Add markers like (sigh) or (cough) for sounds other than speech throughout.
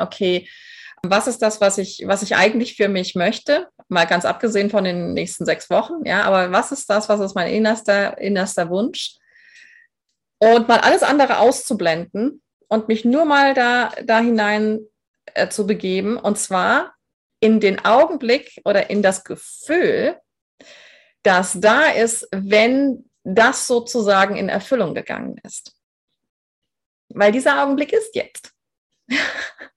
okay, was ist das, was ich, was ich eigentlich für mich möchte? Mal ganz abgesehen von den nächsten sechs Wochen, ja, aber was ist das, was ist mein innerster, innerster Wunsch? Und mal alles andere auszublenden und mich nur mal da, da hinein äh, zu begeben. Und zwar in den Augenblick oder in das Gefühl, das da ist, wenn das sozusagen in Erfüllung gegangen ist. Weil dieser Augenblick ist jetzt. (laughs)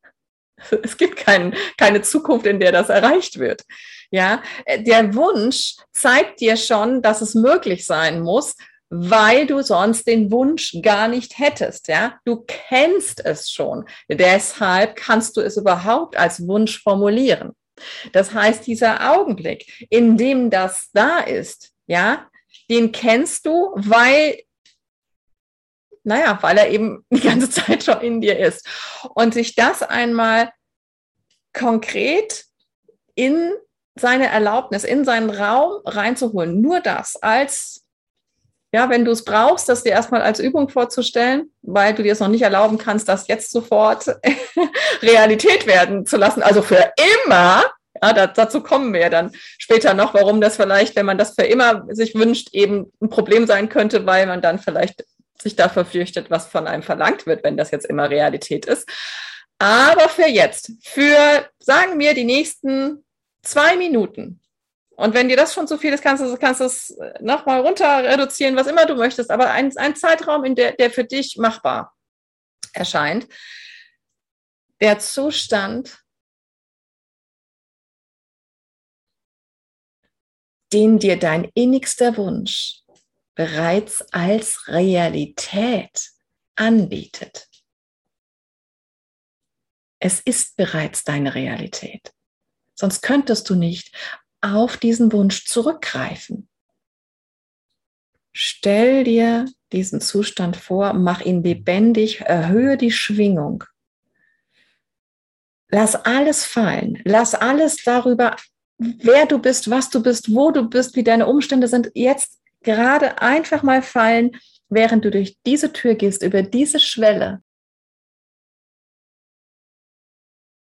(laughs) es gibt kein, keine Zukunft, in der das erreicht wird. Ja, der Wunsch zeigt dir schon, dass es möglich sein muss, weil du sonst den Wunsch gar nicht hättest. Ja, du kennst es schon. Deshalb kannst du es überhaupt als Wunsch formulieren. Das heißt, dieser Augenblick, in dem das da ist, ja, den kennst du, weil, naja, weil er eben (laughs) die ganze Zeit schon in dir ist. Und sich das einmal konkret in seine Erlaubnis, in seinen Raum reinzuholen, nur das als ja, wenn du es brauchst, das dir erstmal als Übung vorzustellen, weil du dir es noch nicht erlauben kannst, das jetzt sofort (laughs) Realität werden zu lassen, also für immer. Ja, da, dazu kommen wir dann später noch, warum das vielleicht, wenn man das für immer sich wünscht, eben ein Problem sein könnte, weil man dann vielleicht sich dafür fürchtet, was von einem verlangt wird, wenn das jetzt immer Realität ist. Aber für jetzt, für, sagen wir, die nächsten zwei Minuten, und wenn dir das schon zu viel ist, kannst du, kannst du es nochmal runter reduzieren, was immer du möchtest. Aber ein, ein Zeitraum, in der, der für dich machbar erscheint. Der Zustand, den dir dein innigster Wunsch bereits als Realität anbietet. Es ist bereits deine Realität. Sonst könntest du nicht auf diesen Wunsch zurückgreifen. Stell dir diesen Zustand vor, mach ihn lebendig, erhöhe die Schwingung. Lass alles fallen, lass alles darüber, wer du bist, was du bist, wo du bist, wie deine Umstände sind, jetzt gerade einfach mal fallen, während du durch diese Tür gehst, über diese Schwelle.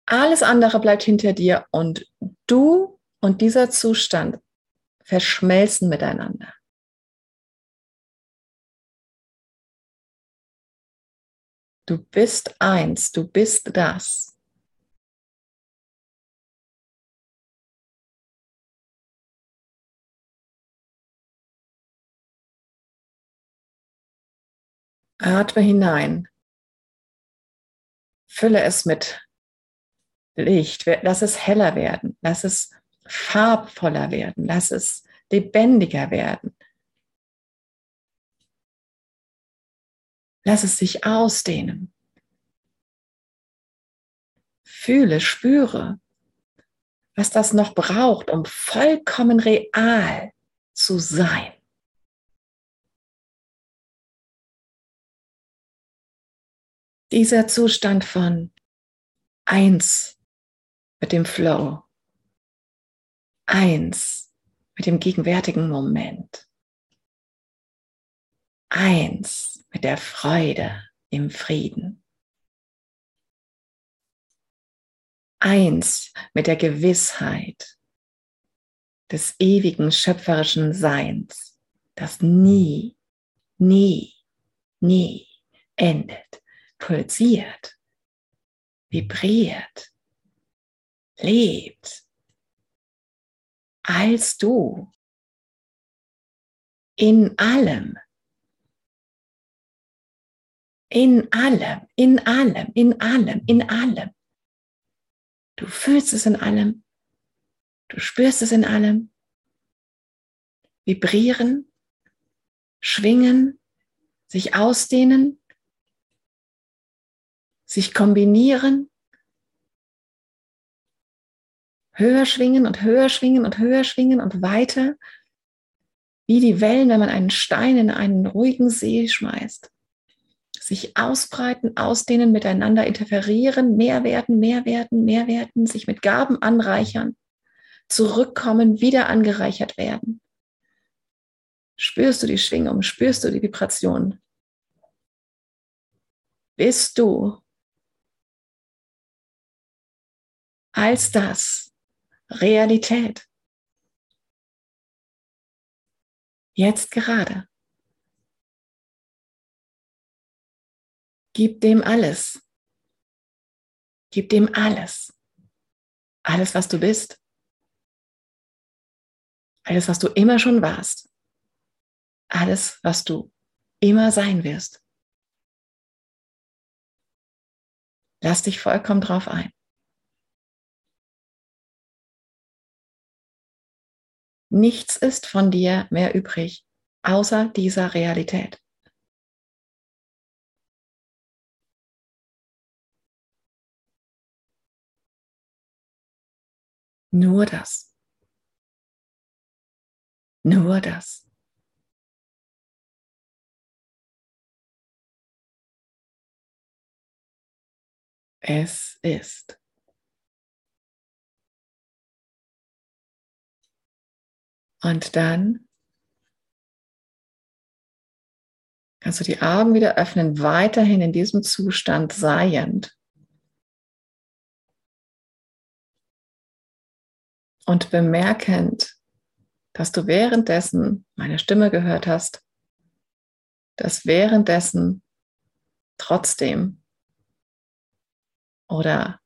Alles andere bleibt hinter dir und du und dieser Zustand verschmelzen miteinander. Du bist eins, du bist das. Atme hinein. Fülle es mit Licht. Lass es heller werden. Lass es farbvoller werden, lass es lebendiger werden. Lass es sich ausdehnen. Fühle, spüre, was das noch braucht, um vollkommen real zu sein. Dieser Zustand von eins mit dem Flow, eins mit dem gegenwärtigen Moment. Eins mit der Freude im Frieden. Eins mit der Gewissheit des ewigen schöpferischen Seins, das nie, nie, nie endet, pulsiert, vibriert, lebt als du. In allem. In allem, in allem, in allem, in allem. Du fühlst es in allem. Du spürst es in allem. Vibrieren, schwingen, sich ausdehnen, sich kombinieren, höher schwingen und höher schwingen und höher schwingen und weiter, wie die Wellen, wenn man einen Stein in einen ruhigen See schmeißt. Sich ausbreiten, ausdehnen, miteinander interferieren, mehr werden, mehr werden, mehr werden, sich mit Gaben anreichern, zurückkommen, wieder angereichert werden. Spürst du die Schwingung, spürst du die Vibration? Bist du als das Realität. Jetzt gerade. Gib dem alles. Gib dem alles. Alles, was du bist. Alles, was du immer schon warst. Alles, was du immer sein wirst. Lass dich vollkommen drauf ein. Nichts ist von dir mehr übrig, außer dieser Realität. Nur das. Nur das. Es ist. Und dann kannst du die Augen wieder öffnen, weiterhin in diesem Zustand seiend. Und bemerkend, dass du währenddessen meine Stimme gehört hast, dass währenddessen trotzdem oder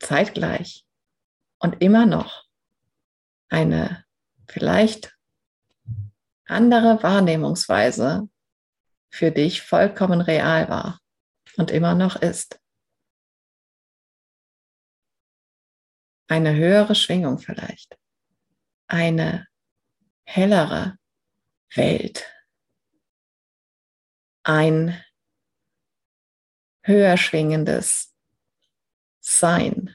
zeitgleich und immer noch eine vielleicht andere Wahrnehmungsweise für dich vollkommen real war und immer noch ist. Eine höhere Schwingung vielleicht, eine hellere Welt, ein höher schwingendes Sein.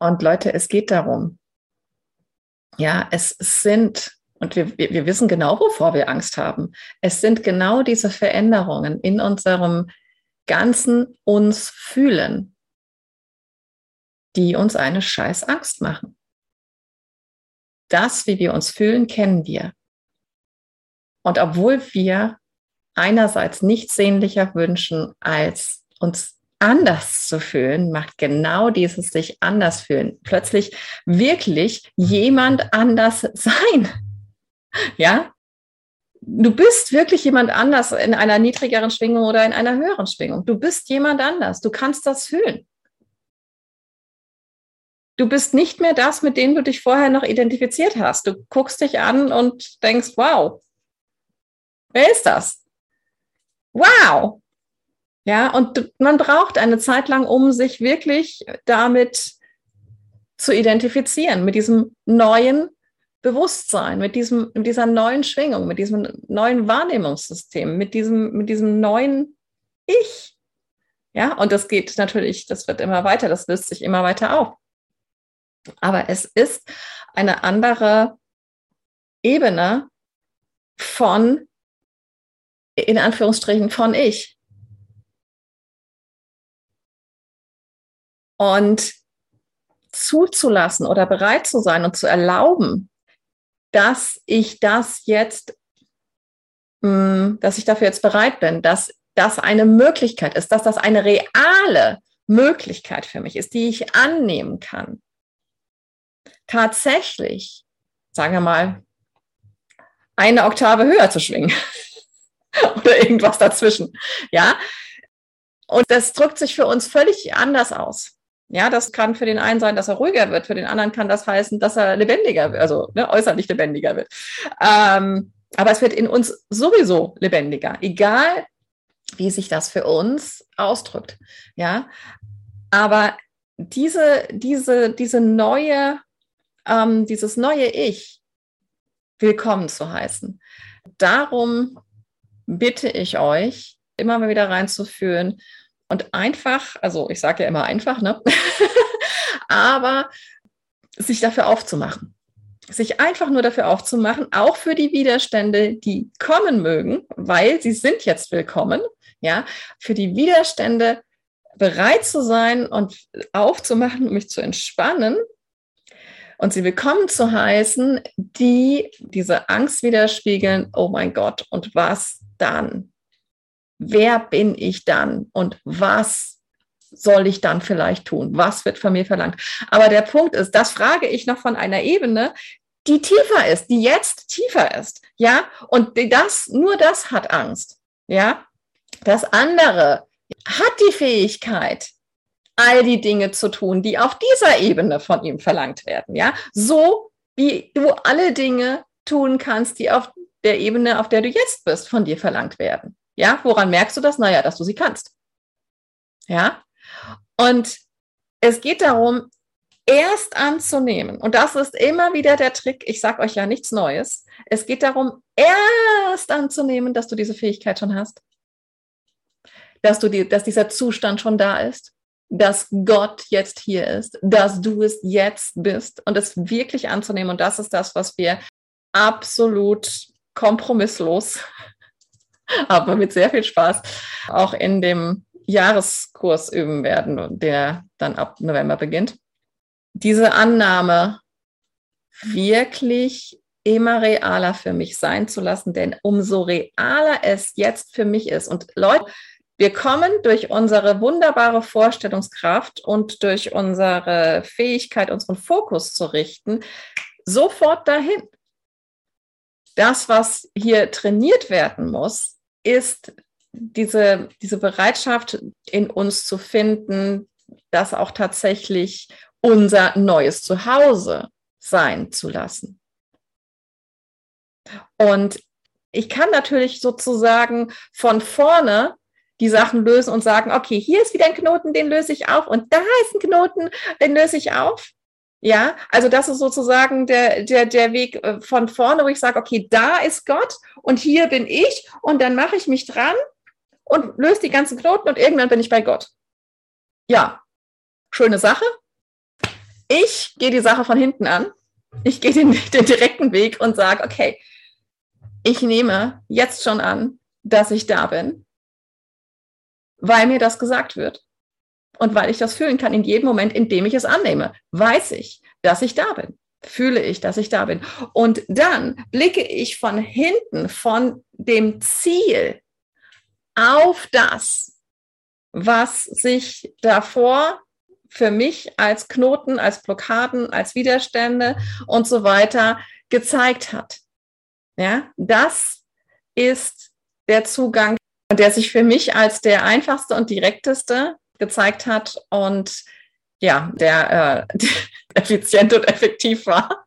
Und Leute, es geht darum, ja, es sind, und wir, wir wissen genau, wovor wir Angst haben. Es sind genau diese Veränderungen in unserem ganzen uns fühlen, die uns eine scheiß Angst machen. Das, wie wir uns fühlen, kennen wir. Und obwohl wir einerseits nichts sehnlicher wünschen, als uns anders zu fühlen, macht genau dieses sich anders fühlen. Plötzlich wirklich jemand anders sein. (laughs) Ja? Du bist wirklich jemand anders in einer niedrigeren Schwingung oder in einer höheren Schwingung. Du bist jemand anders. Du kannst das fühlen. Du bist nicht mehr das, mit dem du dich vorher noch identifiziert hast. Du guckst dich an und denkst, wow, wer ist das? Wow, ja, und man braucht eine Zeit lang, um sich wirklich damit zu identifizieren, mit diesem neuen Bewusstsein, mit, diesem, mit dieser neuen Schwingung, mit diesem neuen Wahrnehmungssystem, mit diesem, mit diesem neuen Ich. Ja, und das geht natürlich, das wird immer weiter, das löst sich immer weiter auf. Aber es ist eine andere Ebene von, in Anführungsstrichen, von Ich. Und zuzulassen oder bereit zu sein und zu erlauben, dass ich das jetzt, hm, dass ich dafür jetzt bereit bin, dass das eine Möglichkeit ist, dass das eine reale Möglichkeit für mich ist, die ich annehmen kann. Tatsächlich, sagen wir mal, eine Oktave höher zu schwingen (laughs) oder irgendwas dazwischen. Ja, und das drückt sich für uns völlig anders aus. Ja, das kann für den einen sein, dass er ruhiger wird, für den anderen kann das heißen, dass er lebendiger wird, also ne, äußerlich lebendiger wird. Ähm, aber es wird in uns sowieso lebendiger, egal wie sich das für uns ausdrückt. Ja, aber diese, diese, diese neue, ähm, dieses neue Ich willkommen zu heißen. Darum bitte ich euch, immer mal wieder reinzuführen und einfach, also ich sage ja immer einfach, ne? (laughs) aber sich dafür aufzumachen. Sich einfach nur dafür aufzumachen, auch für die Widerstände, die kommen mögen, weil sie sind jetzt willkommen, ja, für die Widerstände bereit zu sein und aufzumachen, um mich zu entspannen und sie willkommen zu heißen, die diese Angst widerspiegeln, oh mein Gott, und was dann? Wer bin ich dann und was soll ich dann vielleicht tun? Was wird von mir verlangt? Aber der Punkt ist, das frage ich noch von einer Ebene, die tiefer ist, die jetzt tiefer ist. Ja, und das, nur das hat Angst. Ja, das andere hat die Fähigkeit, all die Dinge zu tun, die auf dieser Ebene von ihm verlangt werden. Ja, so wie du alle Dinge tun kannst, die auf der Ebene, auf der du jetzt bist, von dir verlangt werden. Ja, woran merkst du das? Naja, dass du sie kannst. Ja, und es geht darum, erst anzunehmen. Und das ist immer wieder der Trick. Ich sage euch ja nichts Neues. Es geht darum, erst anzunehmen, dass du diese Fähigkeit schon hast. Dass, du die, dass dieser Zustand schon da ist. Dass Gott jetzt hier ist. Dass du es jetzt bist. Und es wirklich anzunehmen. Und das ist das, was wir absolut kompromisslos, (laughs) aber mit sehr viel Spaß auch in dem Jahreskurs üben werden, der dann ab November beginnt. Diese Annahme wirklich immer realer für mich sein zu lassen, denn umso realer es jetzt für mich ist. Und Leute, wir kommen durch unsere wunderbare Vorstellungskraft und durch unsere Fähigkeit, unseren Fokus zu richten, sofort dahin. Das, was hier trainiert werden muss, ist diese, diese Bereitschaft in uns zu finden, das auch tatsächlich unser neues Zuhause sein zu lassen. Und ich kann natürlich sozusagen von vorne die Sachen lösen und sagen, okay, hier ist wieder ein Knoten, den löse ich auf und da ist ein Knoten, den löse ich auf. Ja, also das ist sozusagen der, der, der Weg äh, von vorne, wo ich sage, okay, da ist Gott und hier bin ich und dann mache ich mich dran und löse die ganzen Knoten und irgendwann bin ich bei Gott. Ja, schöne Sache. Ich gehe die Sache von hinten an. Ich gehe den, (laughs) den direkten Weg und sage, okay, ich nehme jetzt schon an, dass ich da bin, weil mir das gesagt wird. Und weil ich das fühlen kann in jedem Moment, in dem ich es annehme, weiß ich, dass ich da bin. Fühle ich, dass ich da bin. Und dann blicke ich von hinten, von dem Ziel auf das, was sich davor für mich als Knoten, als Blockaden, als Widerstände und so weiter gezeigt hat. Ja, das ist der Zugang, der sich für mich als der einfachste und direkteste gezeigt hat und ja, der äh, (laughs) effizient und effektiv war.